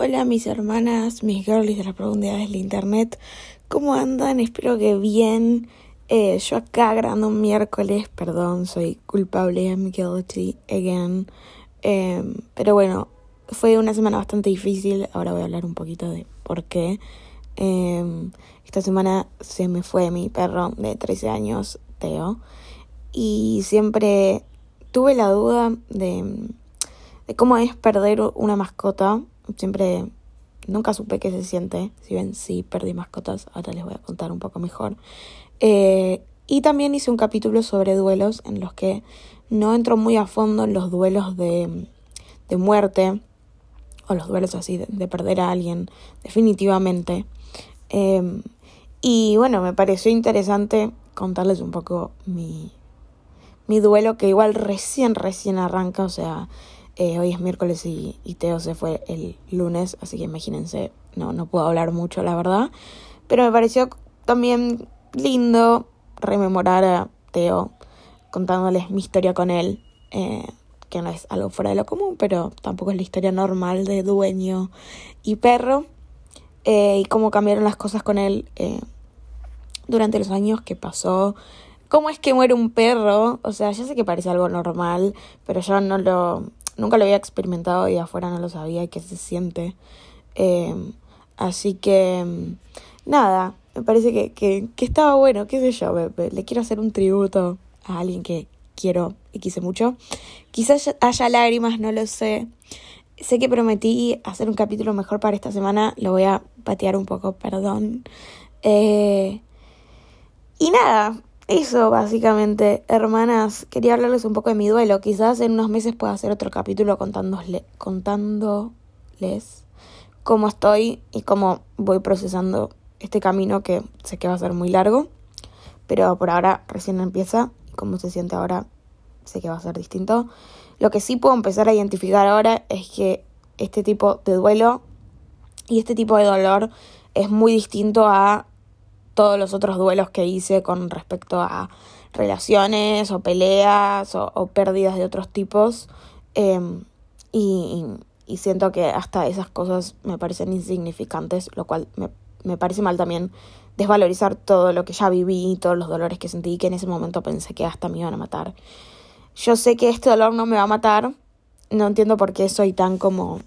Hola mis hermanas, mis girlies de las profundidades del internet, ¿cómo andan? Espero que bien. Eh, yo acá grabando un miércoles, perdón, soy culpable, I'm guilty again. Em, pero bueno, fue una semana bastante difícil, ahora voy a hablar un poquito de por qué. Em, esta semana se me fue mi perro de 13 años, Teo, y siempre tuve la duda de, de cómo es perder una mascota siempre nunca supe qué se siente. Si ven, sí, perdí mascotas, ahora les voy a contar un poco mejor. Eh, y también hice un capítulo sobre duelos en los que no entro muy a fondo en los duelos de, de muerte o los duelos así de, perder a alguien, definitivamente. Em, y bueno, me pareció interesante contarles un poco mi, mi duelo que igual recién, recién arranca, o sea, eh, hoy es miércoles y, Teo se fue el lunes, así que imagínense, no, no puedo hablar mucho, la verdad. Pero me pareció también lindo rememorar a Teo contándoles mi historia con él, eh, que no es algo fuera de lo común, pero tampoco es la historia normal de dueño y perro, eh, y cómo cambiaron las cosas con él durante los años que pasó. ¿Cómo es que muere un perro? O sea, ya sé que parece algo normal, pero yo no lo, nunca lo había experimentado y afuera no lo sabía qué se siente. Em, así que, nada, me parece que, que, que, estaba bueno, qué sé yo, le quiero hacer un tributo a alguien que quiero y quise mucho. Quizás haya lágrimas, no lo sé. Sé que prometí hacer un capítulo mejor para esta semana, lo voy a patear un poco, perdón. Eh, y nada, eso, básicamente, hermanas, quería hablarles un poco de mi duelo. Quizás en unos meses pueda hacer otro capítulo contándoles, contándoles cómo estoy y cómo voy procesando este camino que sé que va a ser muy largo. Pero por ahora recién empieza cómo se siente ahora sé que va a ser distinto. Lo que sí puedo empezar a identificar ahora es que este tipo de duelo y este tipo de dolor es muy distinto a todos los otros duelos que hice con respecto a relaciones o peleas o, pérdidas de otros tipos. Em, y, siento que hasta esas cosas me parecen insignificantes, lo cual me, me parece mal también desvalorizar todo lo que ya viví, todos los dolores que sentí, que en ese momento pensé que hasta me iban a matar. Yo sé que este dolor no me va a matar, no entiendo por qué soy tan como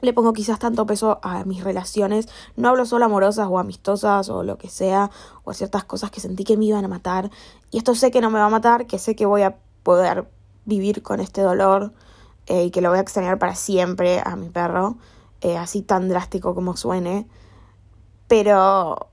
le pongo quizás tanto peso a mis relaciones. No hablo solo amorosas o amistosas o lo que sea, o a ciertas cosas que sentí que me iban a matar. Y esto sé que no me va a matar, que sé que voy a poder vivir con este dolor eh, y que lo voy a extrañar para siempre a mi perro, eh, así tan drástico como suene. Pero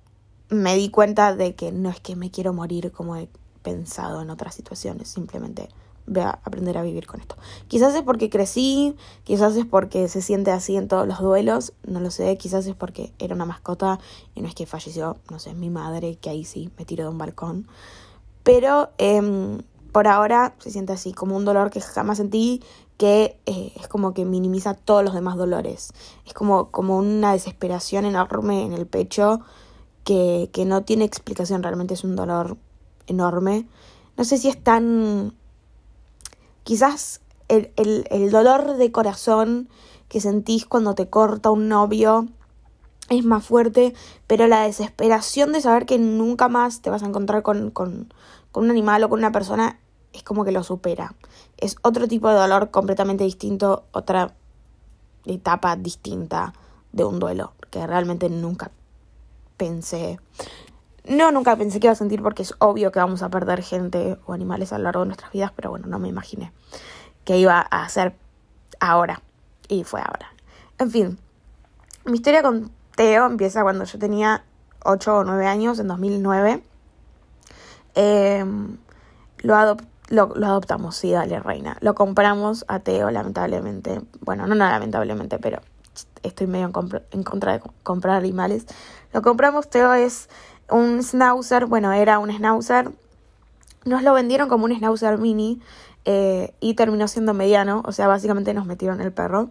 me di cuenta de que no es que me quiero morir como he pensado en otras situaciones, simplemente voy a aprender a vivir con esto. Quizás es porque crecí, quizás es porque se siente así en todos los duelos, no lo sé, quizás es porque era una mascota y no es que falleció, no sé, mi madre, que ahí sí me tiró de un balcón. Pero em, por ahora se siente así, como un dolor que jamás sentí, que eh, es como que minimiza todos los demás dolores. Es como, como una desesperación enorme en el pecho que, que no tiene explicación, realmente es un dolor enorme. No sé si es tan Quizás el, el, dolor de corazón que sentís cuando te corta un novio es más fuerte, pero la desesperación de saber que nunca más te vas a encontrar con, con, con, un animal o con una persona es como que lo supera. Es otro tipo de dolor completamente distinto, otra etapa distinta de un duelo que realmente nunca pensé. No, nunca pensé que iba a sentir porque es obvio que vamos a perder gente o animales a lo largo de nuestras vidas, pero bueno, no me imaginé que iba a ser ahora. Y fue ahora. En fin, mi historia con Teo empieza cuando yo tenía 8 o 9 años, en 2009. Em, lo, lo, adoptamos, sí, dale, reina. Lo compramos a Teo, lamentablemente. Bueno, no, no lamentablemente, pero estoy medio en, contra de comprar animales. Lo compramos, Teo es un schnauzer, bueno, era un schnauzer. Nos lo vendieron como un schnauzer mini eh, y terminó siendo mediano, o sea, básicamente nos metieron el perro.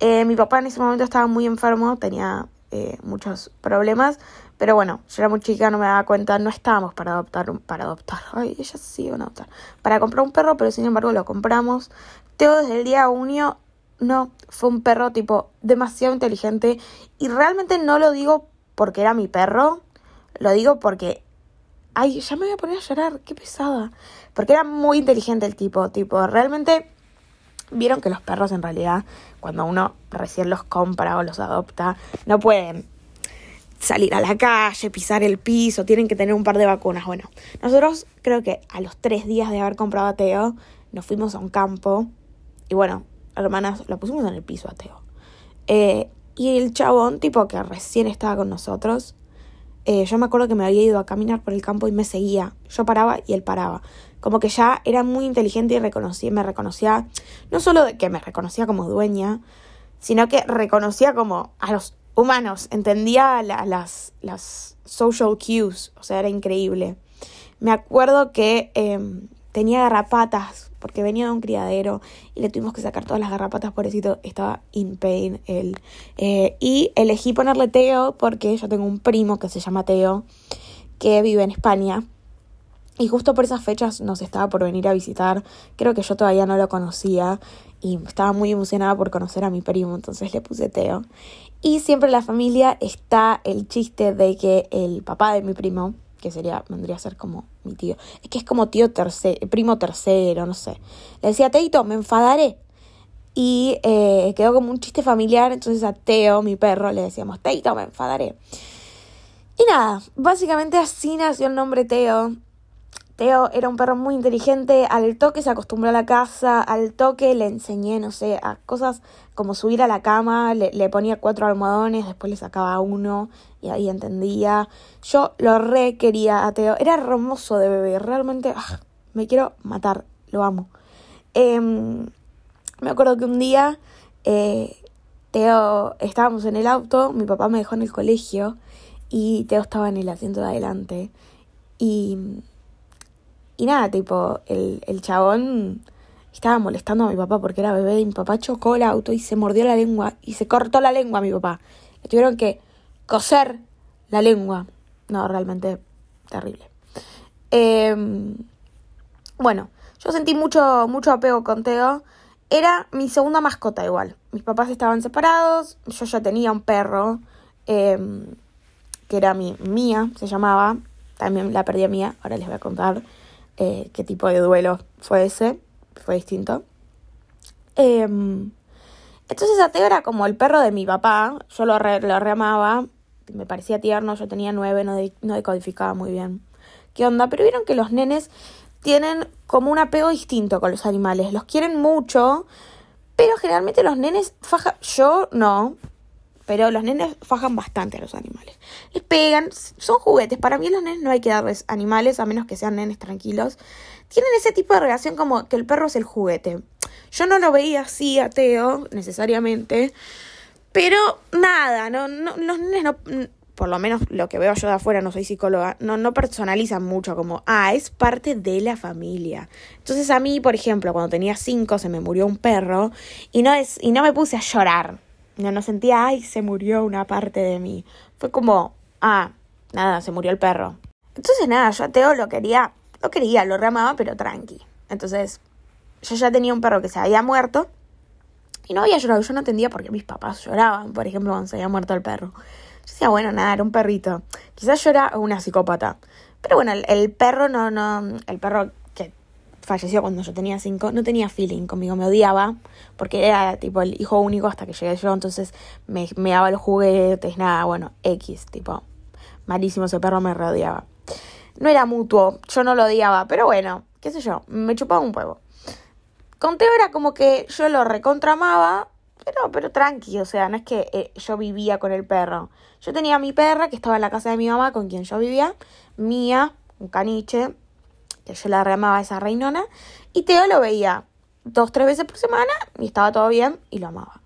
Eh, mi papá en ese momento estaba muy enfermo, tenía eh, muchos problemas, pero bueno, yo era muy chica, no me daba cuenta, no estábamos para adoptar, para adoptar, ay, ella sí iban a adoptar, para comprar un perro, pero sin embargo lo compramos. Teo desde el día 1, no, fue un perro tipo demasiado inteligente y realmente no lo digo porque era mi perro, lo digo porque ay, ya me voy a poner a llorar, qué pesada. Porque era muy inteligente el tipo, tipo, realmente vieron que los perros en realidad, cuando uno recién los compra o los adopta, no pueden salir a la calle, pisar el piso, tienen que tener un par de vacunas. Bueno, nosotros creo que a los tres días de haber comprado a Teo, nos fuimos a un campo y bueno, hermanas, lo pusimos en el piso a Teo. Eh, y el chabón, tipo que recién estaba con nosotros, eh, yo me acuerdo que me había ido a caminar por el campo y me seguía. Yo paraba y él paraba. Como que ya era muy inteligente y me reconocía, no solo que me reconocía como dueña, sino que reconocía como a los humanos, entendía las, las social cues, o sea, era increíble. Me acuerdo que em, tenía garrapatas, porque venía de un criadero y le tuvimos que sacar todas las garrapatas, pobrecito, estaba in pain él. Eh, y elegí ponerle Teo porque yo tengo un primo que se llama Teo, que vive en España. Y justo por esas fechas nos estaba por venir a visitar. Creo que yo todavía no lo conocía y estaba muy emocionada por conocer a mi primo, entonces le puse Teo. Y siempre en la familia está el chiste de que el papá de mi primo, que sería, vendría a ser como mi tío, es que es como tío tercero, primo tercero, no sé. Le decía, Teito, me enfadaré. Y eh, quedó como un chiste familiar, entonces a Teo, mi perro, le decíamos, Teito, me enfadaré. Y nada, básicamente así nació el nombre Teo. Teo era un perro muy inteligente, al toque se acostumbró a la casa, al toque le enseñé, no sé, a cosas como subir a la cama, le, ponía cuatro almohadones, después le sacaba uno y ahí entendía. Yo lo re quería a Teo, era hermoso de bebé, realmente ah, me quiero matar, lo amo. Em, me acuerdo que un día eh, Teo, estábamos en el auto, mi papá me dejó en el colegio y Teo estaba en el asiento de adelante y y nada, tipo, el, el chabón estaba molestando a mi papá porque era bebé y mi papá chocó el auto y se mordió la lengua y se cortó la lengua a mi papá. Le tuvieron que coser la lengua. No, realmente terrible. Em, bueno, yo sentí mucho, mucho apego con Teo. Era mi segunda mascota igual. Mis papás estaban separados, yo ya tenía un perro, em, que era mi, mía, se llamaba. También la perdí a mía, ahora les voy a contar eh, qué tipo de duelo fue ese, fue distinto. Em, entonces Ateo era como el perro de mi papá, yo lo, lo reamaba, me parecía tierno, yo tenía nueve, no, decodificaba muy bien qué onda, pero vieron que los nenes tienen como un apego distinto con los animales, los quieren mucho, pero generalmente los nenes faja, yo no, pero los nenes fajan bastante a los animales. Les pegan, son juguetes. Para mí los nenes no hay que darles animales a menos que sean nenes tranquilos. Tienen ese tipo de relación como que el perro es el juguete. Yo no lo veía así ateo necesariamente, pero nada, no, no, los nenes no, por lo menos lo que veo yo de afuera, no soy psicóloga, no, no personalizan mucho como, ah, es parte de la familia. Entonces a mí, por ejemplo, cuando tenía cinco se me murió un perro y no, es, y no me puse a llorar no, no sentía, ay, se murió una parte de mí. Fue como, ah, nada, se murió el perro. Entonces nada, yo a Teo lo quería, lo quería, lo reamaba, pero tranqui. Entonces, yo ya tenía un perro que se había muerto y no había llorado. Yo no entendía por qué mis papás lloraban, por ejemplo, cuando se había muerto el perro. Yo decía, bueno, nada, era un perrito. Quizás yo era una psicópata. Pero bueno, el, el perro no, no, el perro falleció cuando yo tenía cinco, no tenía feeling conmigo, me odiaba, porque era tipo el hijo único hasta que llegué yo, entonces me, me daba los juguetes, nada, bueno, X, tipo, malísimo ese perro me rodeaba. No era mutuo, yo no lo odiaba, pero bueno, qué sé yo, me chupaba un huevo. Con Teo era como que yo lo recontramaba, pero, pero tranqui, o sea, no es que eh, yo vivía con el perro. Yo tenía a mi perra que estaba en la casa de mi mamá con quien yo vivía, mía, un caniche, que yo la reamaba esa reinona, y Teo lo veía dos, tres veces por semana y estaba todo bien y lo amaba.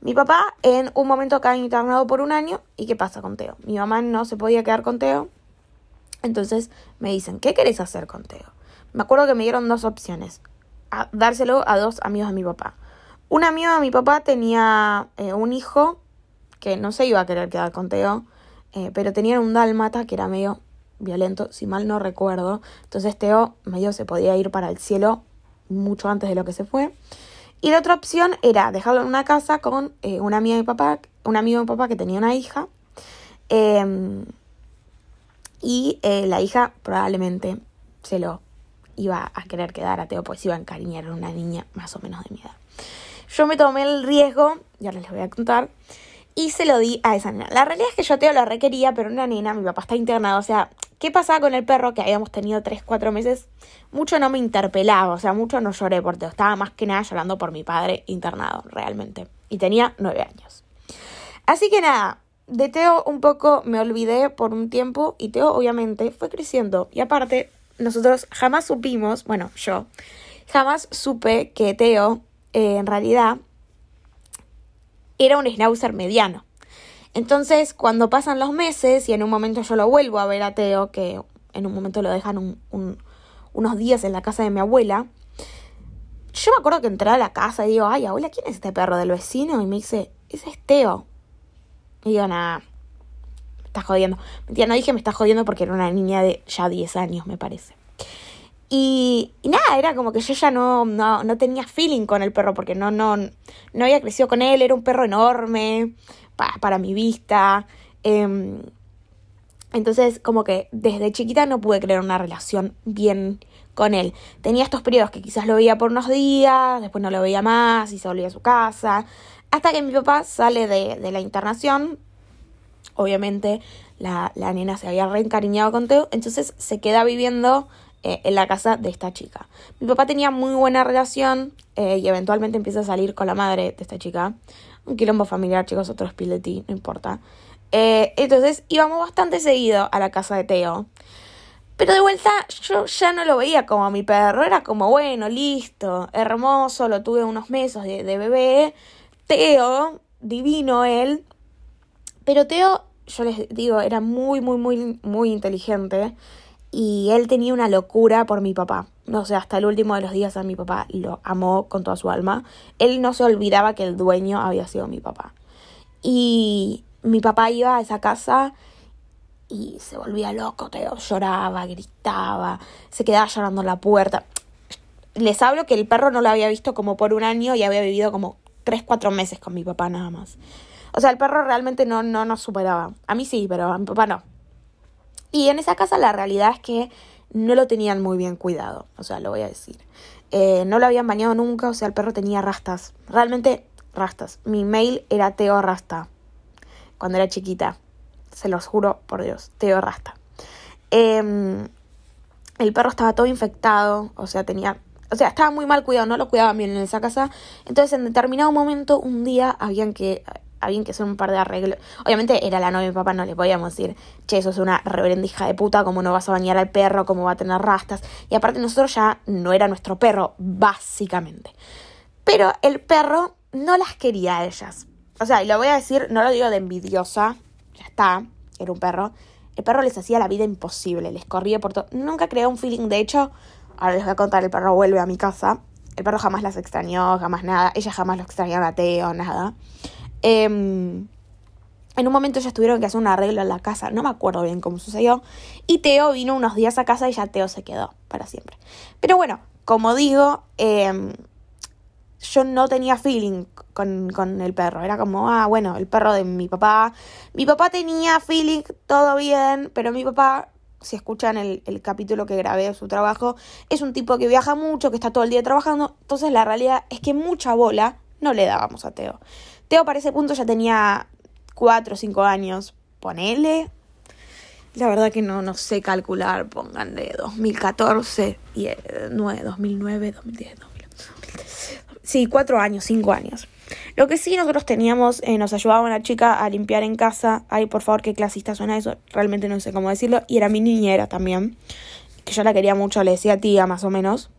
Mi papá en un momento acá internado por un año y ¿qué pasa con Teo? Mi mamá no se podía quedar con Teo, entonces me dicen, ¿qué querés hacer con Teo? Me acuerdo que me dieron dos opciones, dárselo a dos amigos de mi papá. Un amigo de mi papá tenía eh, un hijo que no se iba a querer quedar con Teo, eh, pero tenía un dálmata que era medio violento, si mal no recuerdo. Entonces Teo medio se podía ir para el cielo mucho antes de lo que se fue. Y la otra opción era dejarlo en una casa con eh, una amiga de mi papá, un amigo de mi papá que tenía una hija. Em, y la hija probablemente se lo iba a querer quedar a Teo, pues iba a encariñar, era una niña más o menos de mi edad. Yo me tomé el riesgo, ya les voy a contar, y se lo di a esa nena. La realidad es que yo a Teo lo requería, pero una nena, mi papá está internado, o sea, ¿qué pasaba con el perro que habíamos tenido 3, 4 meses? Mucho no me interpelaba, o sea, mucho no lloré por Teo, estaba más que nada llorando por mi padre internado, realmente. Y tenía 9 años. Así que nada, de Teo un poco me olvidé por un tiempo y Teo obviamente fue creciendo. Y aparte, nosotros jamás supimos, bueno, yo, jamás supe que Teo eh, en realidad era un schnauzer mediano. Entonces, cuando pasan los meses y en un momento yo lo vuelvo a ver a Teo, que en un momento lo dejan unos días en la casa de mi abuela, yo me acuerdo que entré a la casa y digo, ay, abuela, ¿quién es este perro del vecino? Y me dice, ese es Teo. Y digo, nada, me estás jodiendo. Mentira, no dije me estás jodiendo porque era una niña de ya 10 años, me parece. Y, nada, era como que yo ya no, no, tenía feeling con el perro porque no, no, no había crecido con él, era un perro enorme para mi vista. Em, entonces, como que desde chiquita no pude crear una relación bien con él. Tenía estos periodos que quizás lo veía por unos días, después no lo veía más y se volvía a su casa. Hasta que mi papá sale de, la internación. Obviamente la, la, nena se había reencariñado con Teo, entonces se queda viviendo eh, en la casa de esta chica. Mi papá tenía muy buena relación eh, y eventualmente empieza a salir con la madre de esta chica. Un quilombo familiar, chicos, otro ti, no importa. Eh, entonces íbamos bastante seguido a la casa de Teo. Pero de vuelta yo ya no lo veía como a mi perro, era como bueno, listo, hermoso, lo tuve unos meses de, de bebé, Teo, divino él, pero Teo, yo les digo, era muy, muy, muy, muy inteligente y él tenía una locura por mi papá. No sé, hasta el último de los días a mi papá lo amó con toda su alma. Él no se olvidaba que el dueño había sido mi papá. Y mi papá iba a esa casa y se volvía loco, Teo. Lloraba, gritaba, se quedaba llorando en la puerta. Les hablo que el perro no lo había visto como por un año y había vivido como tres, cuatro meses con mi papá nada más. O sea, el perro realmente no, no nos superaba. A mí sí, pero a mi papá no. Y en esa casa la realidad es que no lo tenían muy bien cuidado, o sea, lo voy a decir. Eh, no lo habían bañado nunca, o sea, el perro tenía rastas. Realmente rastas. Mi mail era Teo Rasta. Cuando era chiquita. Se los juro por Dios. Teo Rasta. Em, el perro estaba todo infectado, o sea, tenía o sea, estaba muy mal cuidado, no lo cuidaban bien en esa casa. Entonces, en determinado momento, un día, habían que, habían que hacer un par de arreglos. Obviamente, era la novia de mi papá, no le podíamos decir, che, eso es una reverendija de puta, ¿cómo no vas a bañar al perro? ¿Cómo va a tener rastas? Y aparte, nosotros ya no era nuestro perro, básicamente. Pero el perro no las quería a ellas. O sea, y lo voy a decir, no lo digo de envidiosa, ya está, era un perro. El perro les hacía la vida imposible, les corría por todo. Nunca creó un feeling, de hecho, Ahora les voy a contar, el perro vuelve a mi casa. El perro jamás las extrañó, jamás nada. Ella jamás lo extrañó a Teo, nada. Em, en un momento ellas tuvieron que hacer un arreglo en la casa, no me acuerdo bien cómo sucedió. Y Teo vino unos días a casa y ya Teo se quedó para siempre. Pero bueno, como digo, em, yo no tenía feeling con, con, el perro. Era como, ah, bueno, el perro de mi papá. Mi papá tenía feeling, todo bien, pero mi papá si escuchan el, capítulo que grabé de su trabajo, es un tipo que viaja mucho, que está todo el día trabajando. Entonces la realidad es que mucha bola no le dábamos a Teo. Teo para ese punto ya tenía 4 o 5 años. Ponele. La verdad que no, no sé calcular. Pongan de 2014 y 9, 2009, 2010, 2010. Sí, 4 años, 5 años. Lo que sí nosotros teníamos, eh, nos ayudaba una chica a limpiar en casa. Ay, por favor, qué clasista suena eso. Realmente no sé cómo decirlo. Y era mi niñera también. Que yo la quería mucho, le decía tía más o menos.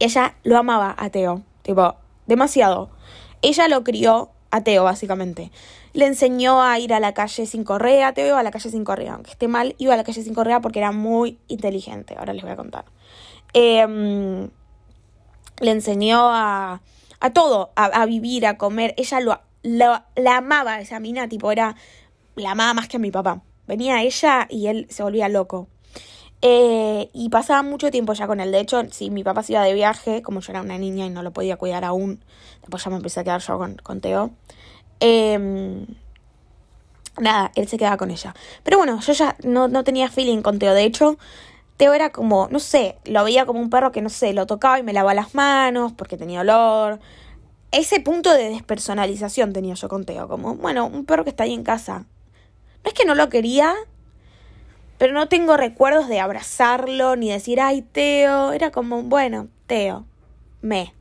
Y ella lo amaba a Teo. Tipo, demasiado. Ella lo crió a Teo, básicamente. Le enseñó a ir a la calle sin correa. Teo iba a la calle sin correa. Aunque esté mal, iba a la calle sin correa porque era muy inteligente. Ahora les voy a contar. Em, le enseñó a a todo, a, vivir, a comer. Ella lo, la amaba, esa mina, tipo, era, la amaba más que a mi papá. Venía ella y él se volvía loco. Eh, y pasaba mucho tiempo ya con él. De hecho, si mi papá se iba de viaje, como yo era una niña y no lo podía cuidar aún, después ya me empecé a quedar yo con, con Teo. Em, nada, él se quedaba con ella. Pero bueno, yo ya no, no tenía feeling con Teo. De hecho, Teo era como, no sé, lo veía como un perro que, no sé, lo tocaba y me lavaba las manos porque tenía olor. Ese punto de despersonalización tenía yo con Teo, como, bueno, un perro que está ahí en casa. No es que no lo quería, pero no tengo recuerdos de abrazarlo ni decir, ay, Teo. Era como, bueno, Teo, me.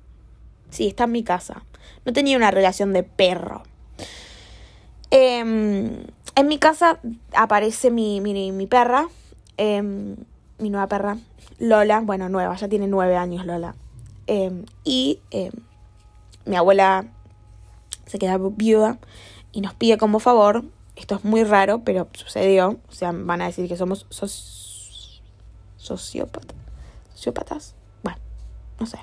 Sí, está en mi casa. No tenía una relación de perro. Em, en mi casa aparece mi, mi, mi perra, em, mi nueva perra, Lola. Bueno, nueva, ya tiene nueve años Lola. Em, y mi abuela se queda viuda y nos pide como favor esto es muy raro, pero sucedió. O sea, van a decir que somos sociópatas. ¿Sociópatas? Bueno, no sé.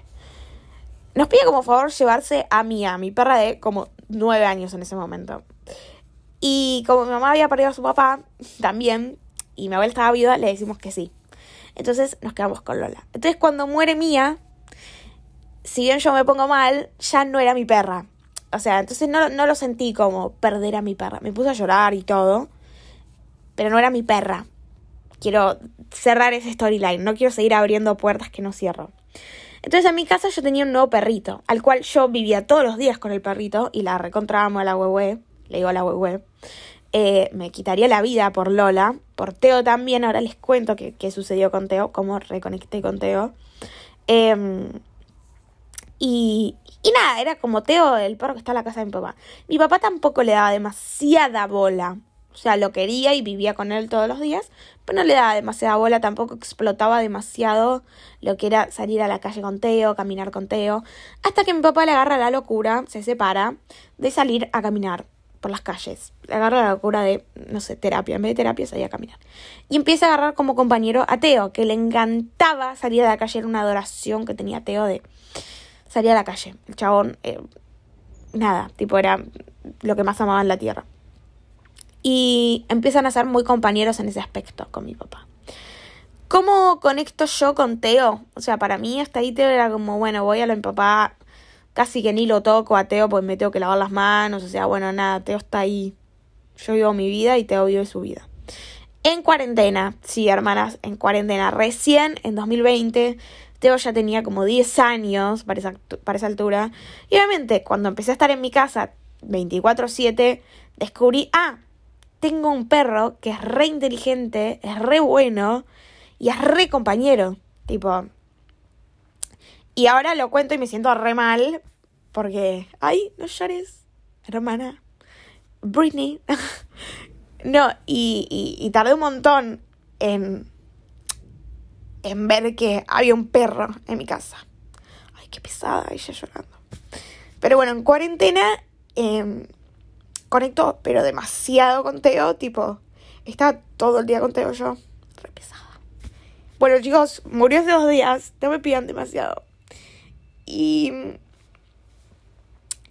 Nos pide como favor llevarse a Mía, mi perra de como nueve años en ese momento. Y como mi mamá había perdido a su papá también, y mi abuela estaba viuda, le decimos que sí. Entonces nos quedamos con Lola. Entonces cuando muere Mía, si bien yo me pongo mal, ya no era mi perra. O sea, entonces no, no lo sentí como perder a mi perra. Me puse a llorar y todo. Pero no era mi perra. Quiero cerrar ese storyline. No quiero seguir abriendo puertas que no cierro. Entonces en mi casa yo tenía un nuevo perrito, al cual yo vivía todos los días con el perrito y la recontrábamos a la huehue, le digo a la huehue. Eh, me quitaría la vida por Lola, por Teo también, ahora les cuento qué, sucedió con Teo, cómo reconecté con Teo. Eh, y, y nada, era como Teo, el perro que está en la casa de mi papá. Mi papá tampoco le daba demasiada bola. O sea, lo quería y vivía con él todos los días, pero no le daba demasiada bola, tampoco explotaba demasiado lo que era salir a la calle con Teo, caminar con Teo, hasta que mi papá le agarra la locura, se separa, de salir a caminar por las calles. Le agarra la locura de, no sé, terapia, en vez de terapia salía a caminar. Y empieza a agarrar como compañero a Teo, que le encantaba salir a la calle, era una adoración que tenía Teo de salía a la calle. El chabón, eh, nada, tipo era lo que más amaba en la tierra. Y empiezan a ser muy compañeros en ese aspecto con mi papá. ¿Cómo conecto yo con Teo? O sea, para mí hasta ahí Teo era como, bueno, voy a lo mi papá, casi que ni lo toco a Teo porque me tengo que lavar las manos, o sea, bueno, nada, Teo está ahí. Yo vivo mi vida y Teo vive su vida. En cuarentena, sí, hermanas, en cuarentena, recién en 2020 Teo ya tenía como 10 años para esa, para esa altura. Y obviamente cuando empecé a estar en mi casa 24/7, descubrí, ah, tengo un perro que es re inteligente, es re bueno y es re compañero. Tipo. Y ahora lo cuento y me siento re mal porque, ay, no llores, hermana. Britney. no, y, y, y tardé un montón en en ver que había un perro en mi casa. Ay, qué pesada ella llorando. Pero bueno, en cuarentena eh, conecto, pero demasiado con Teo, tipo, estaba todo el día con Teo yo, re pesada. Bueno chicos, murió hace dos días, no me pidan demasiado. Y...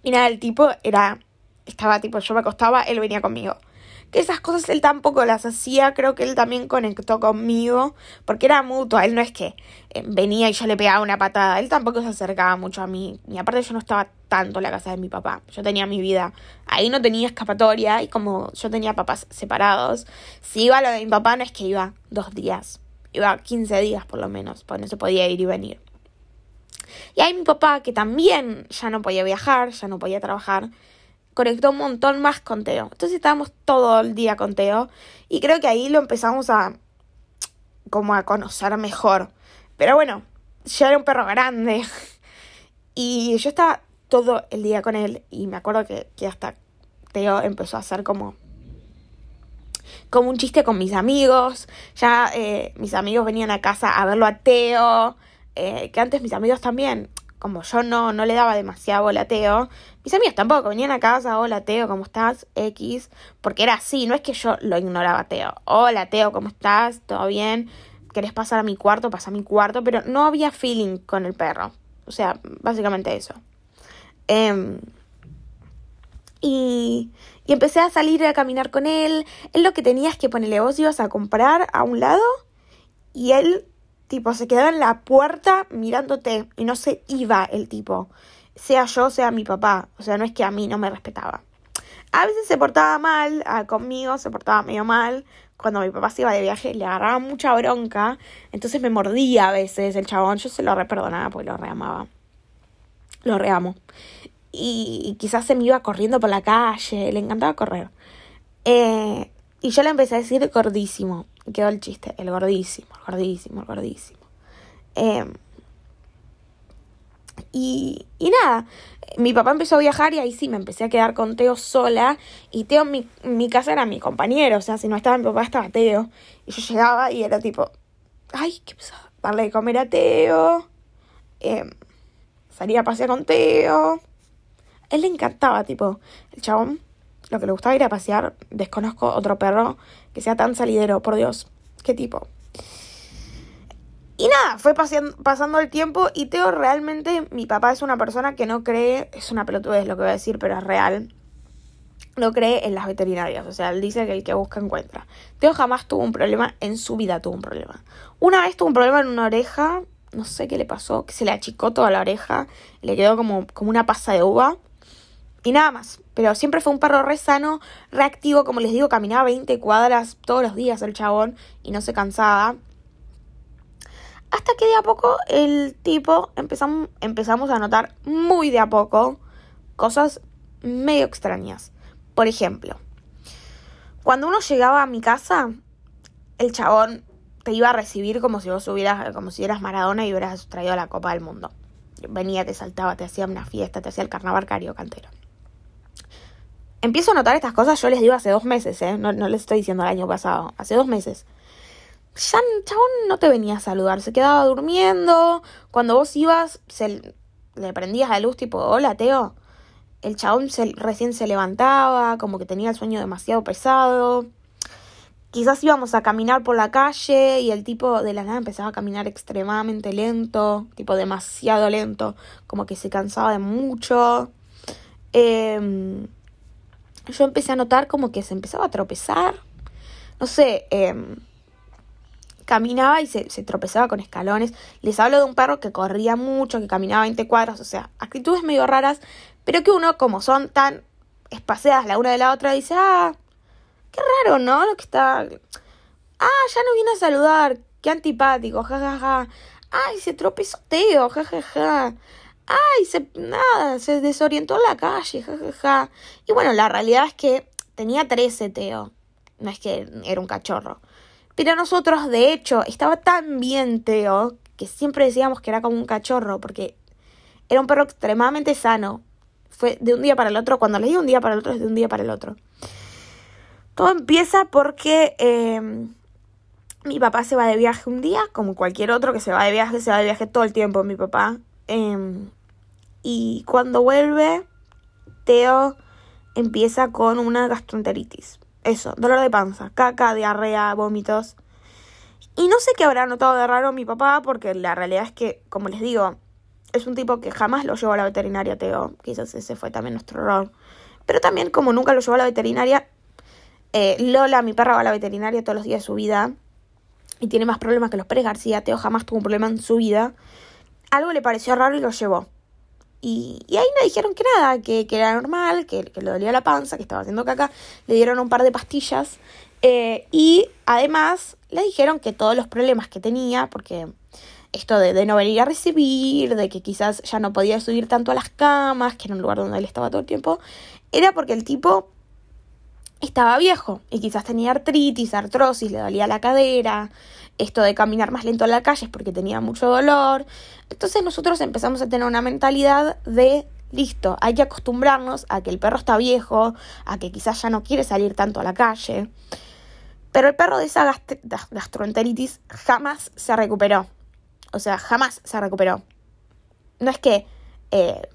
Y nada, el tipo era... Estaba tipo, yo me acostaba, él venía conmigo que esas cosas él tampoco las hacía, creo que él también conectó conmigo, porque era mutuo, él no es que eh, venía y yo le pegaba una patada, él tampoco se acercaba mucho a mí, y aparte yo no estaba tanto en la casa de mi papá, yo tenía mi vida, ahí no tenía escapatoria, y como yo tenía papás separados, si iba a lo de mi papá no es que iba dos días, iba 15 días por lo menos, pues no se podía ir y venir. Y ahí mi papá, que también ya no podía viajar, ya no podía trabajar, conectó un montón más con Teo. Entonces estábamos todo el día con Teo y creo que ahí lo empezamos a como a conocer mejor. Pero bueno, ya era un perro grande y yo estaba todo el día con él y me acuerdo que, que hasta Teo empezó a hacer como como un chiste con mis amigos. Ya eh, mis amigos venían a casa a verlo a Teo. Eh, que antes mis amigos también como yo no, no le daba demasiado bola Teo, mis amigos tampoco venían a casa, hola Teo, ¿cómo estás? X, porque era así, no es que yo lo ignoraba Teo, hola Teo, ¿cómo estás? ¿Todo bien? ¿Querés pasar a mi cuarto? Pasa a mi cuarto, pero no había feeling con el perro, o sea, básicamente eso. Em, y, y empecé a salir a caminar con él, él lo que tenía es que ponerle vos ibas a comprar a un lado y él, tipo, se quedaba en la puerta mirándote y no se iba el tipo. Sea yo, sea mi papá. O sea, no es que a mí no me respetaba. A veces se portaba mal ah, conmigo, se portaba medio mal. Cuando mi papá se iba de viaje, le agarraba mucha bronca. Entonces me mordía a veces el chabón. Yo se lo reperdonaba porque lo reamaba. Lo reamo. Y, quizás se me iba corriendo por la calle. Le encantaba correr. Eh, y yo le empecé a decir gordísimo. Quedó el chiste. El gordísimo, el gordísimo, el gordísimo. Eh, y, y nada, mi papá empezó a viajar y ahí sí me empecé a quedar con Teo sola. Y Teo en mi, casa era mi compañero, o sea, si no estaba mi papá, estaba Teo. Y yo llegaba y era tipo, ay, qué pesado. Darle de comer a Teo. Eh, salía a pasear con Teo. él le encantaba, tipo, el chabón, que le gustaba ir a pasear. Desconozco otro perro que sea tan salidero, por Dios. ¿Qué tipo? Y nada, fue pasando el tiempo y Teo realmente, mi papá es una persona que no cree, es una pelotudez lo que voy a decir, pero es real, no cree en las veterinarias, o sea, él dice que el que busca encuentra. Teo jamás tuvo un problema, en su vida tuvo un problema. Una vez tuvo un problema en una oreja, no sé qué le pasó, que se le achicó toda la oreja, le quedó como, como una pasa de uva. Y nada más. Pero siempre fue un perro re sano, reactivo, como les digo, caminaba 20 cuadras todos los días el chabón y no se cansaba. Hasta que de a poco el tipo empezamos, empezamos a notar muy de a poco cosas medio extrañas. Por ejemplo, cuando uno llegaba a mi casa, el chabón te iba a recibir como si vos hubieras, como si eras Maradona y hubieras traído la Copa del Mundo. Venía, te saltaba, te hacía una fiesta, te hacía el carnaval cantero. Empiezo a notar estas cosas, yo les digo hace dos meses, ¿eh? no, les estoy diciendo el año pasado, hace dos meses ya chabón no te venía a saludar, se quedaba durmiendo. Cuando vos ibas, se, le prendías la luz tipo, hola Teo. El chabón se, recién se levantaba, como que tenía el sueño demasiado pesado. Quizás íbamos a caminar por la calle y el tipo de la nada empezaba a caminar extremadamente lento, tipo demasiado lento, como que se cansaba de mucho. Em, yo empecé a notar como que se empezaba a tropezar. No sé, eh, caminaba y se, tropezaba con escalones. Les hablo de un perro que corría mucho, que caminaba 20 cuadras, o sea, actitudes medio raras, pero que uno, como son tan espaciadas la una de la otra, dice, ah, qué raro, ¿no? Lo que está... Ah, ya no viene a saludar, qué antipático, jajaja. Ja, ja. Ay, se tropezó Teo, jajaja. Ja, Ay, se, nada, se desorientó en la calle, jajaja. Y bueno, la realidad es que tenía 13 Teo, no es que era un cachorro. Pero nosotros, de hecho, estaba tan bien Teo que siempre decíamos que era como un cachorro, porque era un perro extremadamente sano. Fue de un día para el otro. Cuando le digo un día para el otro, es de un día para el otro. Todo empieza porque em, mi papá se va de viaje un día, como cualquier otro que se va de viaje, se va de viaje todo el tiempo, mi papá. Em, y cuando vuelve, Teo empieza con una gastroenteritis eso, dolor de panza, caca, diarrea, vómitos. Y no sé qué habrá notado de raro mi papá, porque la realidad es que, como les digo, es un tipo que jamás lo llevó a la veterinaria, Teo. Quizás ese fue también nuestro error. Pero también, como nunca lo llevó a la veterinaria, eh, Lola, mi perra, va a la veterinaria todos los días de su vida. Y tiene más problemas que los Pérez García. Teo jamás tuvo un problema en su vida. Algo le pareció raro y lo llevó. Y, ahí me dijeron que nada, que, era normal, que, le dolía la panza, que estaba haciendo caca. Le dieron un par de pastillas. Eh, y además le dijeron que todos los problemas que tenía, porque esto de, no venir a recibir, de que quizás ya no podía subir tanto a las camas, que era un lugar donde él estaba todo el tiempo, era porque el tipo estaba viejo y quizás tenía artritis, artrosis, le dolía la cadera, esto de caminar más lento en la calle es porque tenía mucho dolor. Entonces nosotros empezamos a tener una mentalidad de, listo, hay que acostumbrarnos a que el perro está viejo, a que quizás ya no quiere salir tanto a la calle. Pero el perro de esa gastroenteritis jamás se recuperó. O sea, jamás se recuperó. No es que... Eh,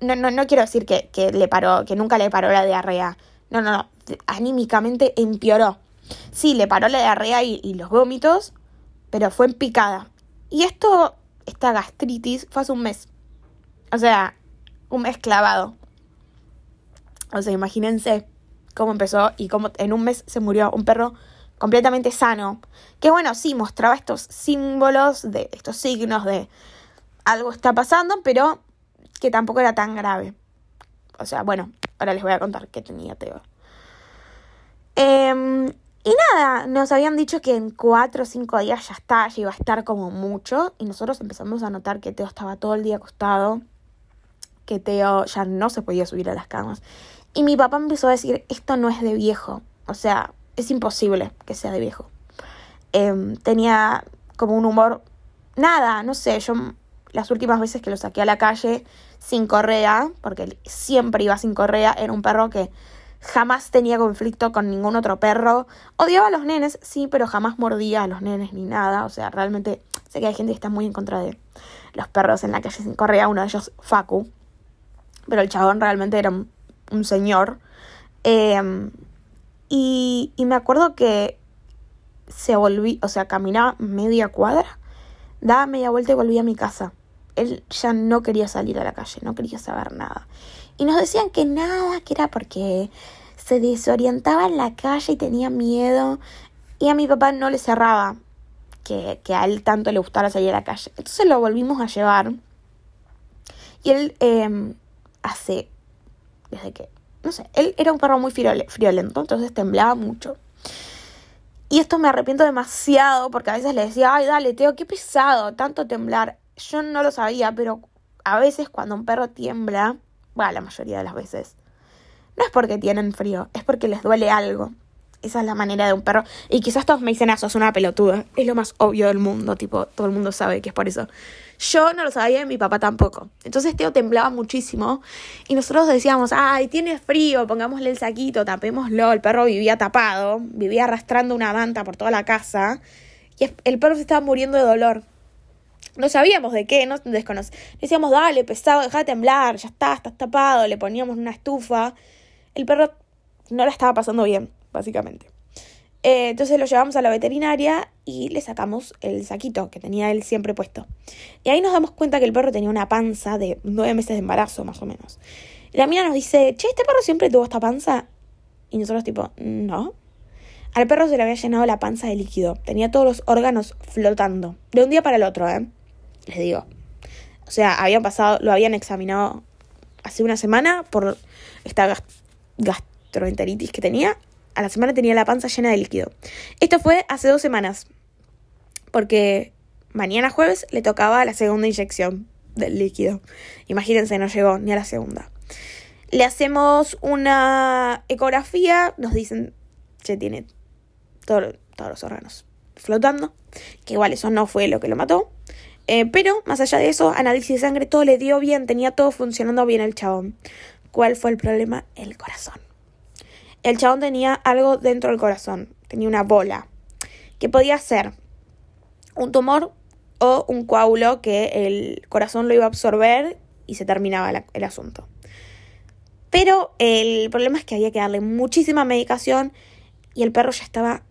no, no, no, quiero decir que, que, le paró, que nunca le paró la diarrea. No, no, no. Anímicamente empeoró. Sí, le paró la diarrea y, los vómitos, pero fue en picada. Y esto, esta gastritis, fue hace un mes. O sea, un mes clavado. O sea, imagínense cómo empezó y cómo en un mes se murió un perro completamente sano. Que bueno, sí, mostraba estos símbolos, de estos signos de algo está pasando, pero que tampoco era tan grave. O sea, bueno, ahora les voy a contar qué tenía Teo. Em, y nada, nos habían dicho que en cuatro o cinco días ya está, ya iba a estar como mucho. Y nosotros empezamos a notar que Teo estaba todo el día acostado, que Teo ya no se podía subir a las camas. Y mi papá empezó a decir, esto no es de viejo. O sea, es imposible que sea de viejo. Em, tenía como un humor, nada, no sé, yo las últimas veces que lo saqué a la calle sin correa, porque siempre iba sin correa, era un perro que jamás tenía conflicto con ningún otro perro. Odiaba a los nenes, sí, pero jamás mordía a los nenes ni nada. O sea, realmente sé que hay gente que está muy en contra de los perros en la calle sin correa, uno de ellos Facu. Pero el chabón realmente era un, señor. Em, y, y me acuerdo que se volví, o sea, caminaba media cuadra, daba media vuelta y volvía a mi casa. Él ya no quería salir a la calle, no quería saber nada. Y nos decían que nada, que era porque se desorientaba en la calle y tenía miedo. Y a mi papá no le cerraba que, que a él tanto le gustara salir a la calle. Entonces lo volvimos a llevar. Y él eh, hace, desde que, no sé, él era un perro muy friolento, entonces temblaba mucho. Y esto me arrepiento demasiado porque a veces le decía, ay, dale, Teo, qué pesado, tanto temblar. Yo no lo sabía, pero a veces cuando un perro tiembla, bueno, la mayoría de las veces, no es porque tienen frío, es porque les duele algo. Esa es la manera de un perro. Y quizás todos me dicen, ah, sos una pelotuda. Es lo más obvio del mundo, tipo, todo el mundo sabe que es por eso. Yo no lo sabía y mi papá tampoco. Entonces Teo temblaba muchísimo y nosotros decíamos, ay, tiene frío, pongámosle el saquito, tapémoslo. El perro vivía tapado, vivía arrastrando una manta por toda la casa y el perro se estaba muriendo de dolor. No sabíamos de qué, no desconocíamos. Decíamos, dale, pesado, deja de temblar, ya está, estás tapado. Le poníamos una estufa. El perro no la estaba pasando bien, básicamente. Eh, entonces lo llevamos a la veterinaria y le sacamos el saquito que tenía él siempre puesto. Y ahí nos damos cuenta que el perro tenía una panza de nueve meses de embarazo, más o menos. La mía nos dice, che, ¿este perro siempre tuvo esta panza? Y nosotros tipo, no. Al perro se le había llenado la panza de líquido. Tenía todos los órganos flotando. De un día para el otro, ¿eh? Les digo. O sea, habían pasado, lo habían examinado hace una semana por esta gastroenteritis que tenía a la semana tenía la panza llena de líquido. Esto fue hace dos semanas, porque mañana jueves le tocaba la segunda inyección del líquido. Imagínense, no llegó ni a la segunda. Le hacemos una ecografía, nos dicen que tiene todos los órganos flotando, que igual eso no fue lo que lo mató. Eh, pero más allá de eso, análisis de sangre, todo le dio bien, tenía todo funcionando bien el chabón. ¿Cuál fue el problema? El corazón el chabón tenía algo dentro del corazón, tenía una bola, que podía ser un tumor o un coágulo que el corazón lo iba a absorber y se terminaba el asunto. Pero el problema es que había que darle muchísima medicación y el perro ya estaba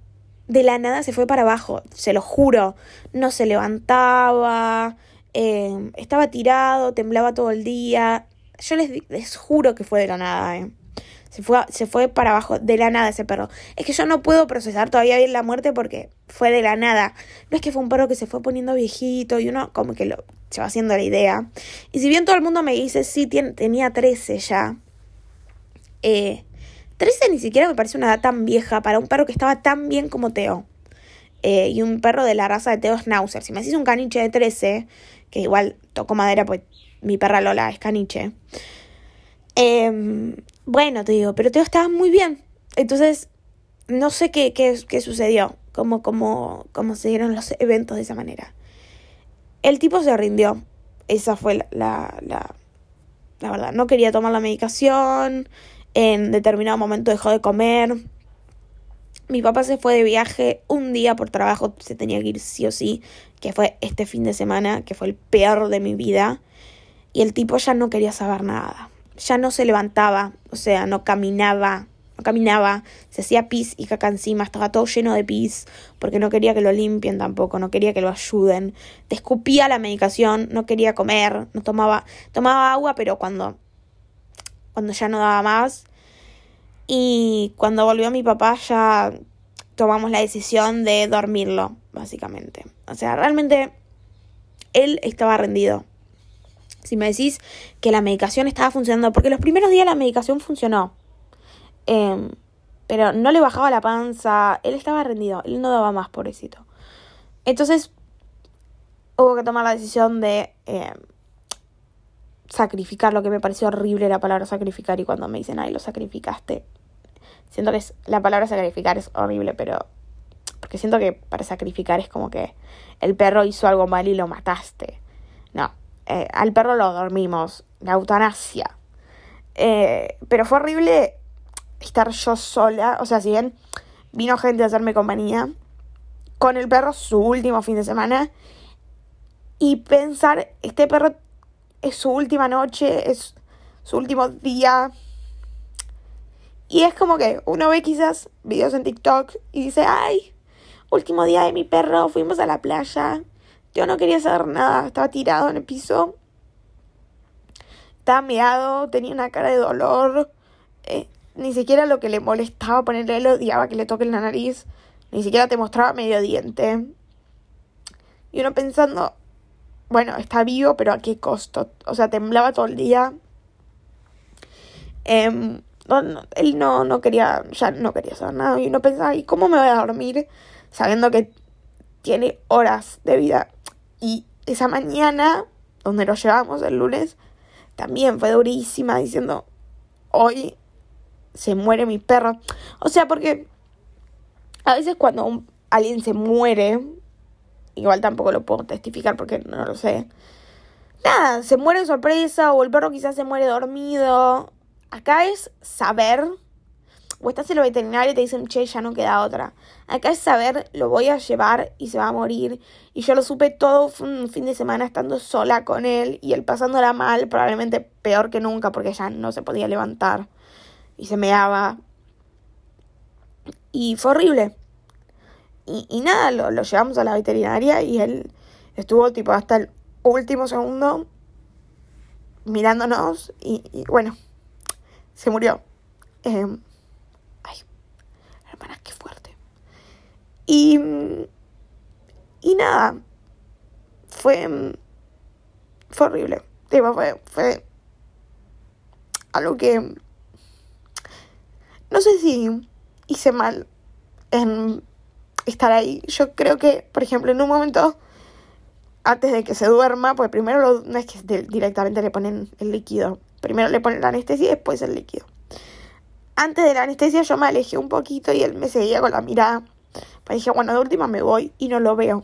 de la nada se fue para abajo, se lo juro, no se levantaba, eh, estaba tirado, temblaba todo el día. Yo les, les juro que fue de la nada, eh. Se fue, se fue para abajo de la nada ese perro. Es que yo no puedo procesar todavía bien la muerte porque fue de la nada. No es que fue un perro que se fue poniendo viejito y uno como que lo, se va haciendo la idea. Y si bien todo el mundo me dice, sí, tenía 13 ya. Eh, 13 ni siquiera me parece una edad tan vieja para un perro que estaba tan bien como Teo. Eh, y un perro de la raza de Teo Schnauzer. Si me haces un caniche de 13, que igual tocó madera, pues mi perra Lola es caniche. Eh, bueno, te digo, pero Teo estaba muy bien. Entonces, no sé qué, qué, qué sucedió, cómo, cómo, cómo se dieron los eventos de esa manera. El tipo se rindió. Esa fue la, la, la verdad. No quería tomar la medicación. En determinado momento dejó de comer. Mi papá se fue de viaje un día por trabajo, se tenía que ir sí o sí, que fue este fin de semana, que fue el peor de mi vida. Y el tipo ya no quería saber nada ya no se levantaba, o sea, no caminaba, no caminaba, se hacía pis y caca encima, estaba todo lleno de pis, porque no quería que lo limpien tampoco, no quería que lo ayuden, te escupía la medicación, no quería comer, no tomaba, tomaba agua, pero cuando, cuando ya no daba más. Y cuando volvió mi papá ya tomamos la decisión de dormirlo, básicamente. O sea, realmente él estaba rendido. Si me decís que la medicación estaba funcionando, porque los primeros días la medicación funcionó, em, pero no le bajaba la panza, él estaba rendido, él no daba más, pobrecito. Entonces, hubo que tomar la decisión de em, sacrificar, lo que me pareció horrible la palabra sacrificar, y cuando me dicen, ay, lo sacrificaste, siento que es, la palabra sacrificar es horrible, pero porque siento que para sacrificar es como que el perro hizo algo mal y lo mataste. No, eh, al perro lo dormimos, la eutanasia. Eh, pero fue horrible estar yo sola, o sea, si bien vino gente a hacerme compañía, con el perro su último fin de semana y pensar, este perro es su última noche, es su último día. Y es como que uno ve quizás videos en TikTok y dice, ay, último día de mi perro, fuimos a la playa, yo no quería saber nada, estaba tirado en el piso. Estaba meado, tenía una cara de dolor. Eh, ni siquiera lo que le molestaba ponerle, él odiaba que le toque la nariz. Ni siquiera te mostraba medio diente. Y uno pensando, bueno, está vivo, pero ¿a qué costo? O sea, temblaba todo el día. Em, él no, no quería, ya no quería saber nada. Y uno pensaba, ¿y cómo me voy a dormir sabiendo que tiene horas de vida? Y esa mañana, donde lo llevamos el lunes, también fue durísima diciendo, hoy se muere mi perro. O sea, porque a veces cuando alguien se muere, igual tampoco lo puedo testificar porque no lo sé. Nada, se muere de sorpresa o el perro quizás se muere dormido. Acá es saber o estás en lo veterinario y te dicen, che, ya no queda otra. Acá es saber, lo voy a llevar y se va a morir. Y yo lo supe todo un fin de semana estando sola con él y él pasándola mal, probablemente peor que nunca porque ya no se podía levantar y se meaba. Y fue horrible. Y, nada, lo, llevamos a la veterinaria y él estuvo tipo hasta el último segundo mirándonos y, bueno, se murió. Eh, hermanas, qué fuerte. Y, y nada, fue, fue horrible. fue, fue algo que no sé si hice mal en estar ahí. Yo creo que, por ejemplo, en un momento, antes de que se duerma, pues primero no es que directamente le ponen el líquido. Primero le ponen la anestesia y después el líquido. Antes de la anestesia yo me alejé un poquito y él me seguía con la mirada. Pues dije, bueno, de última me voy y no lo veo.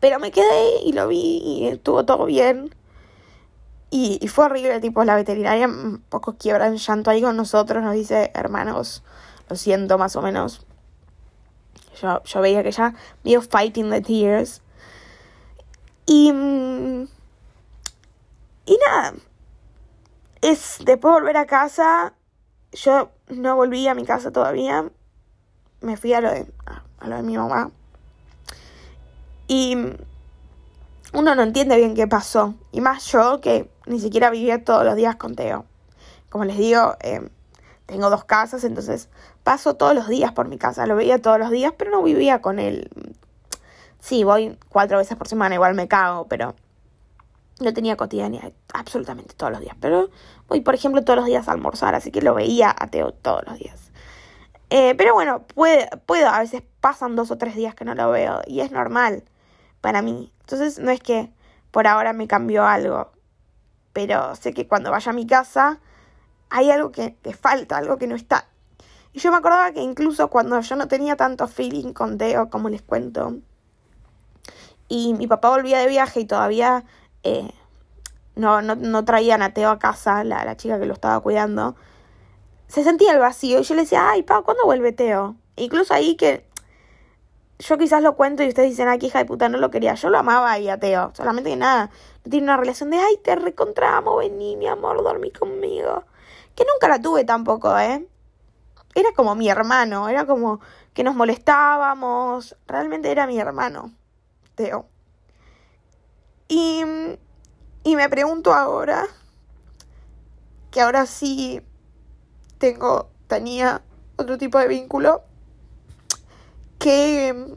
Pero me quedé y lo vi y estuvo todo bien. Y, fue horrible, tipo, la veterinaria un poco quiebra en llanto ahí con nosotros, nos dice, hermanos, lo siento más o menos. Yo, yo veía que ya medio fighting the tears. Y... Mm, y nada. Es después volver a casa yo no volví a mi casa todavía. Me fui a lo de, lo de mi mamá. Y uno no entiende bien qué pasó. Y más yo que ni siquiera vivía todos los días con Teo. Como les digo, eh, tengo dos casas, entonces paso todos los días por mi casa. Lo veía todos los días, pero no vivía con él. Sí, voy cuatro veces por semana, igual me cago, pero no tenía cotidianidad absolutamente todos los días. Pero voy, por ejemplo, todos los días a almorzar, así que lo veía a Teo todos los días. Eh, pero bueno, puede, puedo, a veces pasan dos o tres días que no lo veo y es normal para mí. Entonces no es que por ahora me cambió algo, pero sé que cuando vaya a mi casa hay algo que, que falta, algo que no está. Y yo me acordaba que incluso cuando yo no tenía tanto feeling con Teo, como les cuento, y mi papá volvía de viaje y todavía eh, no, no, no, traían a Teo a casa, la, la, chica que lo estaba cuidando, se sentía el vacío. Y yo le decía, ay, pa, ¿cuándo vuelve Teo? incluso ahí que yo quizás lo cuento y ustedes dicen, ay, hija de puta, no lo quería. Yo lo amaba ahí a Teo. Solamente que nada, no tiene una relación de, ay, te recontramos, vení, mi amor, dormí conmigo. Que nunca la tuve tampoco, ¿eh? Era como mi hermano, era como que nos molestábamos. Realmente era mi hermano, Teo. Y, y me pregunto ahora, que ahora sí tengo, tenía otro tipo de vínculo, que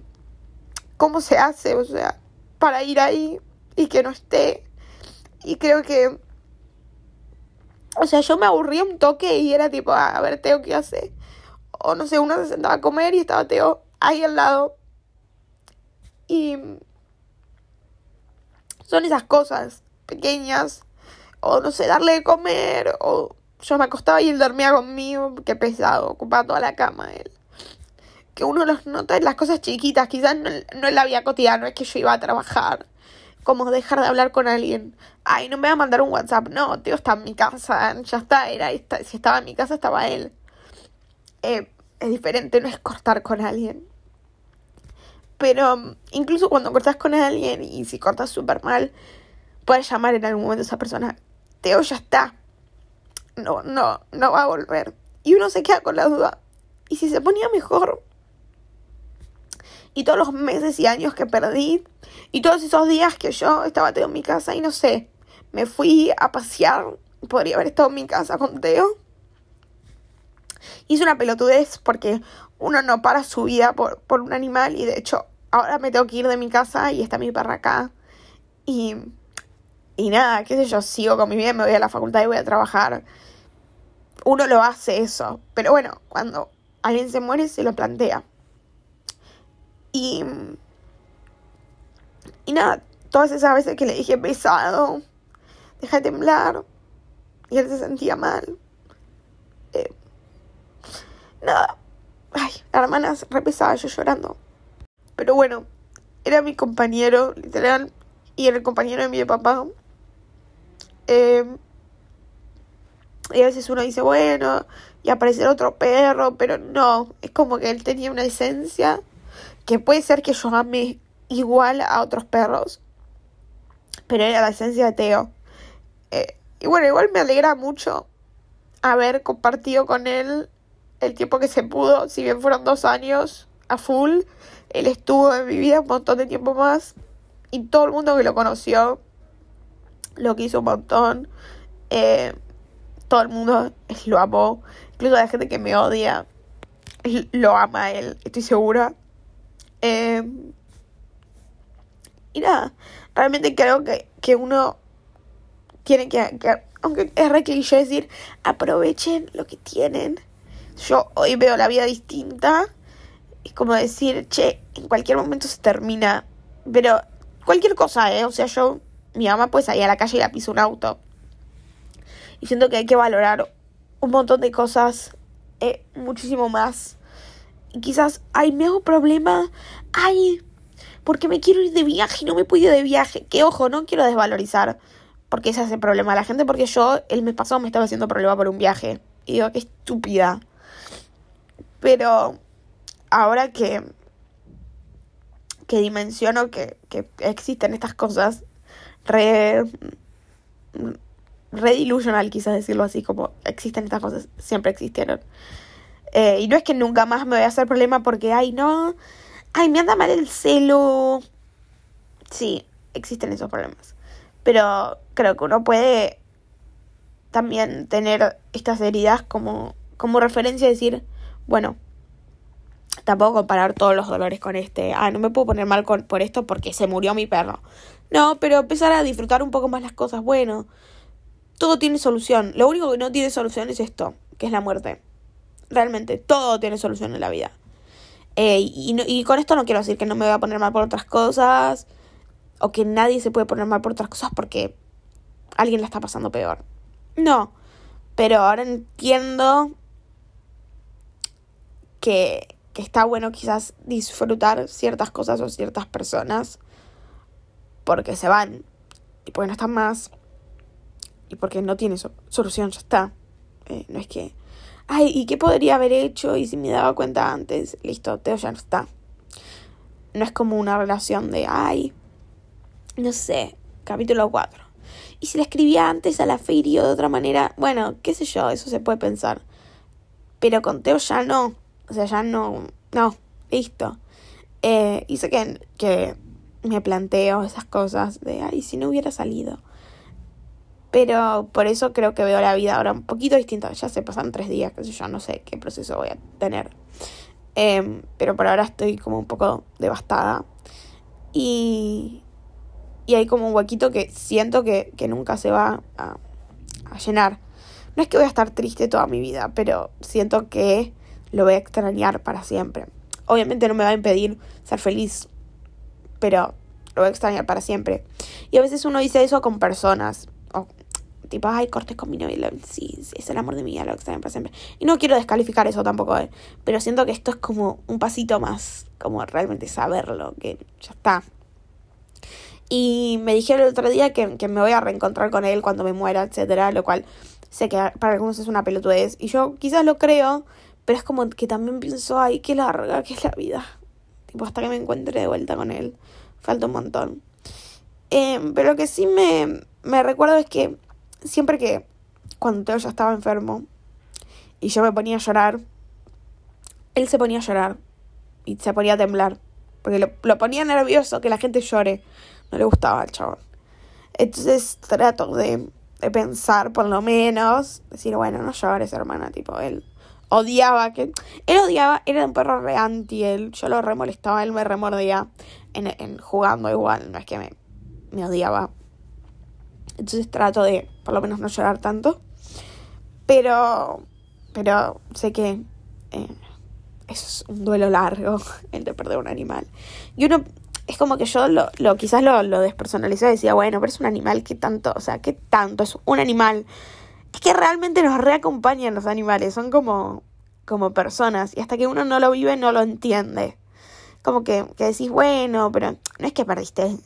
cómo se hace, o sea, para ir ahí y que no esté. Y creo que, o sea, yo me aburría un toque y era tipo, ah, a ver, Teo, ¿qué hace? O no sé, uno se sentaba a comer y estaba Teo ahí al lado. Y son esas cosas pequeñas. O no sé, darle de comer. O yo me acostaba y él dormía conmigo. Qué pesado, ocupaba toda la cama él que uno los nota en las cosas chiquitas, quizás no, no en la vida cotidiana, es que yo iba a trabajar, como dejar de hablar con alguien, ay, no me va a mandar un WhatsApp, no, tío, está en mi casa, ya está, era, si estaba en mi casa estaba él. Eh, es diferente, no es cortar con alguien. Pero incluso cuando cortas con alguien y si cortas súper mal, puedes llamar en algún momento a esa persona, Teo ya está. No, no, no va a volver. Y uno se queda con la duda. ¿Y si se ponía mejor? y todos los meses y años que perdí y todos esos días que yo estaba Teo en mi casa y no sé, me fui a pasear, podría haber estado en mi casa con Teo. Hice una pelotudez porque uno no para su vida por, por un animal y de hecho ahora me tengo que ir de mi casa y está mi perra acá. Y, y nada, qué sé yo, sigo con mi vida, me voy a la facultad y voy a trabajar. Uno lo hace eso, pero bueno, cuando alguien se muere se lo plantea. Y, y nada, todas esas veces que le dije pesado, deja de temblar, y él se sentía mal. Nada, ay, la hermana re yo llorando. Pero bueno, era mi compañero, literal, y era el compañero de mi papá. Eh, y a veces uno dice, bueno, y aparecer otro perro, pero no, es como que él tenía una esencia que puede ser que yo ame igual a otros perros, pero era la esencia de Teo. Eh, y bueno, igual me alegra mucho haber compartido con él el tiempo que se pudo, si bien fueron dos años a full, él estuvo en mi vida un montón de tiempo más y todo el mundo que lo conoció lo quiso un montón. Eh, todo el mundo lo amó, incluso la gente que me odia lo ama a él, estoy segura. Eh, y nada, realmente creo que, que uno tiene que, aunque es re decir, aprovechen lo que tienen. Yo hoy veo la vida distinta. Es como decir, che, en cualquier momento se termina. Pero cualquier cosa, ¿eh? O sea, yo, mi mamá pues ahí a la calle y la piso un auto. Y siento que hay que valorar un montón de cosas eh, muchísimo más quizás, ay, me hago problema, ay, porque me quiero ir de viaje y no me puedo ir de viaje. Que ojo, no quiero desvalorizar porque ese es el problema de la gente, porque yo el mes pasado me estaba haciendo problema por un viaje. Y digo, qué estúpida. Pero ahora que, que dimensiono que, que existen estas cosas, re, re delusional quizás decirlo así, como existen estas cosas, siempre existieron. Eh, y no es que nunca más me voy a hacer problema porque, ay, no, ay, me anda mal el celo. Sí, existen esos problemas. Pero creo que uno puede también tener estas heridas como, como referencia decir, bueno, tampoco comparar todos los dolores con este. Ah, no me puedo poner mal con, por esto porque se murió mi perro. No, pero empezar a disfrutar un poco más las cosas. Bueno, todo tiene solución. Lo único que no tiene solución es esto, que es la muerte. Realmente, todo tiene solución en la vida. Eh, y, y con esto no quiero decir que no me voy a poner mal por otras cosas o que nadie se puede poner mal por otras cosas porque alguien la está pasando peor. No, pero ahora entiendo que, que está bueno quizás disfrutar ciertas cosas o ciertas personas porque se van y porque no están más y porque no tiene solución, ya está. Eh, no es que ay, ¿y qué podría haber hecho? Y si me daba cuenta antes, listo, Teo ya no está. No es como una relación de, ay, no sé, capítulo 4. Y si la escribía antes a la feria de otra manera, bueno, qué sé yo, eso se puede pensar. Pero con Teo ya no. O sea, ya no, no, listo. Eh, y sé que, que me planteo esas cosas de, ay, si no hubiera salido. Pero por eso creo que veo la vida ahora un poquito distinta. Ya se pasan tres días, que yo, no sé qué proceso voy a tener. Em, pero por ahora estoy como un poco devastada. Y, y hay como un huequito que siento que, que nunca se va a, a llenar. No es que voy a estar triste toda mi vida, pero siento que lo voy a extrañar para siempre. Obviamente no me va a impedir ser feliz, pero lo voy a extrañar para siempre. Y a veces uno dice eso con personas. O tipo, ay, cortes con mi novio. Sí, sí, es el amor de mi vida, lo extraño para siempre. Y no quiero descalificar eso tampoco, eh, pero siento que esto es como un pasito más, como realmente saberlo, que ya está. Y me dijeron el otro día que, que me voy a reencontrar con él cuando me muera, etcétera, lo cual sé que para algunos es una pelotudez. Y yo quizás lo creo, pero es como que también pienso, ay, qué larga que es la vida. Tipo, hasta que me encuentre de vuelta con él. Falta un montón. Eh, pero lo que sí me, me recuerdo es que siempre que cuando Teo ya estaba enfermo y yo me ponía a llorar, él se ponía a llorar y se ponía a temblar. Porque lo, lo ponía nervioso que la gente llore. No le gustaba al chabón. Entonces trato de, de pensar, por lo menos, decir, bueno, no llores, hermana, tipo, él odiaba que... Él odiaba, era un perro re anti él, yo lo remolestaba, él me remordía en, jugando igual, no es que me, odiaba. Entonces trato de, por lo menos, no llorar tanto. Pero, pero sé que eh, es un duelo largo el de perder un animal. Y uno, es como que yo lo, lo quizás lo, lo despersonalizaba y decía, bueno, pero es un animal, ¿qué tanto? O sea, ¿qué tanto? Es un animal. Es que realmente nos reacompañan los animales, son como, como personas. Y hasta que uno no lo vive, no lo entiende. Como que, que decís, bueno, pero no es que perdiste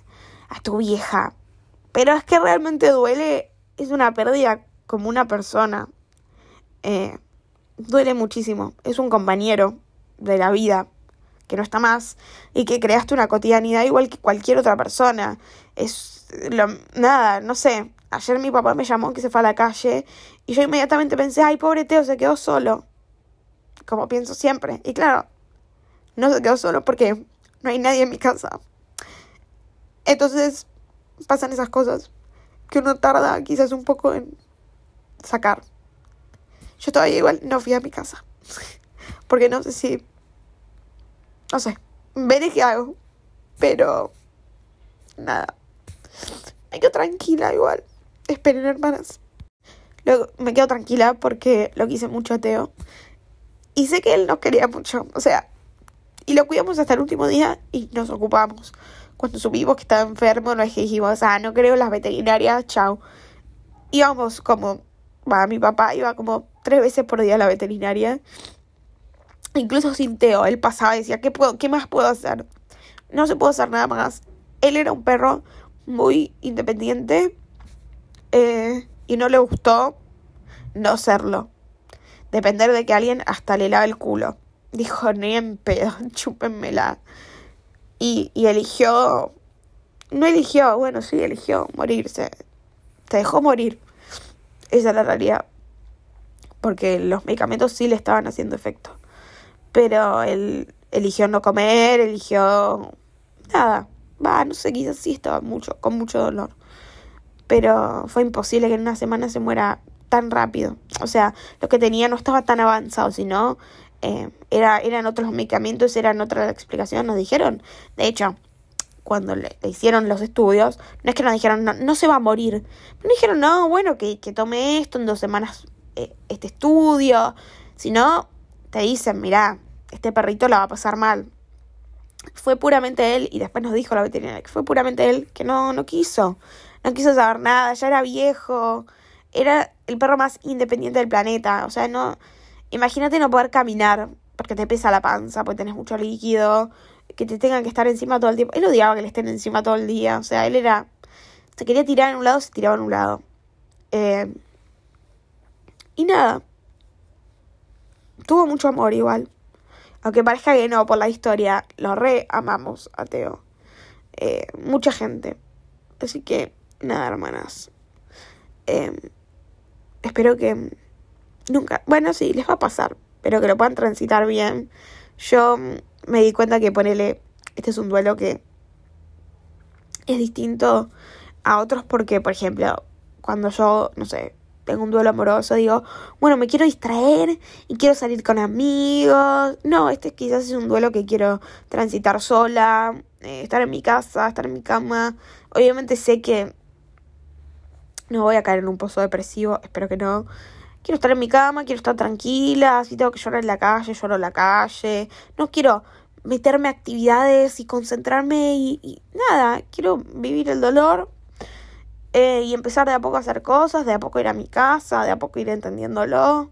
a tu vieja. Pero es que realmente duele, es una pérdida como una persona. Eh, duele muchísimo. Es un compañero de la vida que no está más y que creaste una cotidianidad igual que cualquier otra persona. Es lo, nada, no sé. Ayer mi papá me llamó que se fue a la calle y yo inmediatamente pensé, ay, pobre Teo, se quedó solo. Como pienso siempre. Y claro, no se quedó solo porque no hay nadie en mi casa. Entonces pasan esas cosas que uno tarda quizás un poco en sacar. Yo todavía igual no fui a mi casa. Porque no sé si... No sé. Veré qué hago. Pero... Nada. Me quedo tranquila igual. Esperen, hermanas. Luego me quedo tranquila porque lo quise mucho a Teo. Y sé que él nos quería mucho. O sea, y lo cuidamos hasta el último día y nos ocupamos. Cuando supimos que estaba enfermo, nos dijimos, ah, no creo las veterinarias, chao. Íbamos como, va, mi papá iba como tres veces por día a la veterinaria. Incluso sin Teo, él pasaba y decía, ¿qué, puedo, ¿qué más puedo hacer? No se puede hacer nada más. Él era un perro muy independiente eh, y no le gustó no serlo. Depender de que alguien hasta le lave el culo. Dijo, ni en pedo, chúpenmela. Y, y eligió, no eligió, bueno, sí, eligió morirse. Se dejó morir. Esa es la realidad. Porque los medicamentos sí le estaban haciendo efecto. Pero él eligió no comer, eligió nada. Va, no sé, quizás sí estaba mucho, con mucho dolor. Pero fue imposible que en una semana se muera tan rápido. O sea, lo que tenía no estaba tan avanzado, sino eh, era, eran otros medicamentos, eran otra explicación, nos dijeron. De hecho, cuando le, hicieron los estudios, no es que nos dijeron, no, no se va a morir. Nos dijeron, no, bueno, que, que tome esto en dos semanas, eh, este estudio. Si no, te dicen, mira, este perrito la va a pasar mal. Fue puramente él, y después nos dijo la veterinaria que fue puramente él que no, no quiso. No quiso saber nada, ya era viejo. Era el perro más independiente del planeta. O sea, no Imagínate no poder caminar porque te pesa la panza, porque tenés mucho líquido, que te tengan que estar encima todo el tiempo. Él odiaba que le estén encima todo el día, o sea, él era... Se quería tirar en un lado, se tiraba en un lado. Eh, y nada. Tuvo mucho amor igual. Aunque parezca que no por la historia, lo re amamos a Teo. Eh, mucha gente. Así que, nada, hermanas. Eh, espero que nunca, bueno, sí, les va a pasar, pero que lo puedan transitar bien. Yo me di cuenta que ponele, este es un duelo que es distinto a otros porque, por ejemplo, cuando yo, no sé, tengo un duelo amoroso, digo, bueno, me quiero distraer y quiero salir con amigos. No, este quizás es un duelo que quiero transitar sola, eh, estar en mi casa, estar en mi cama. Obviamente sé que no voy a caer en un pozo depresivo, espero que no. Quiero estar en mi cama, quiero estar tranquila, si tengo que llorar en la calle, lloro en la calle. No quiero meterme a actividades y concentrarme y, nada, quiero vivir el dolor eh, y empezar de a poco a hacer cosas, de a poco ir a mi casa, de a poco ir entendiéndolo.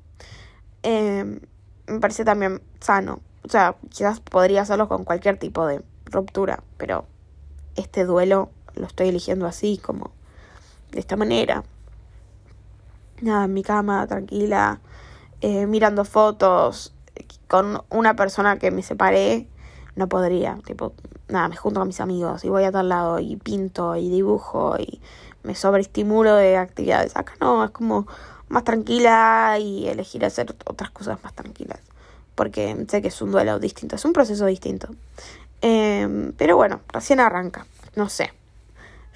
Eh, me parece también sano. O sea, quizás podría hacerlo con cualquier tipo de ruptura, pero este duelo lo estoy eligiendo así, como de esta manera. Nada, en mi cama, tranquila, eh, mirando fotos, con una persona que me separé, no podría. Tipo, nada, me junto con mis amigos y voy a tal lado y pinto y dibujo y me sobreestimulo de actividades. Acá no, es como más tranquila y elegir hacer otras cosas más tranquilas. Porque sé que es un duelo distinto, es un proceso distinto. Em, pero bueno, recién arranca, no sé.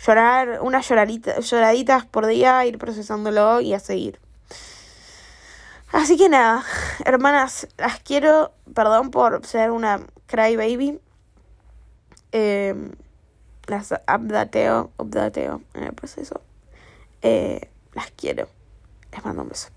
Llorar, unas lloraditas por día, ir procesándolo y a seguir. Así que nada, hermanas, las quiero, perdón por ser una crybaby. Eh, las updateo, updateo en el proceso. Eh, las quiero. Les mando un beso.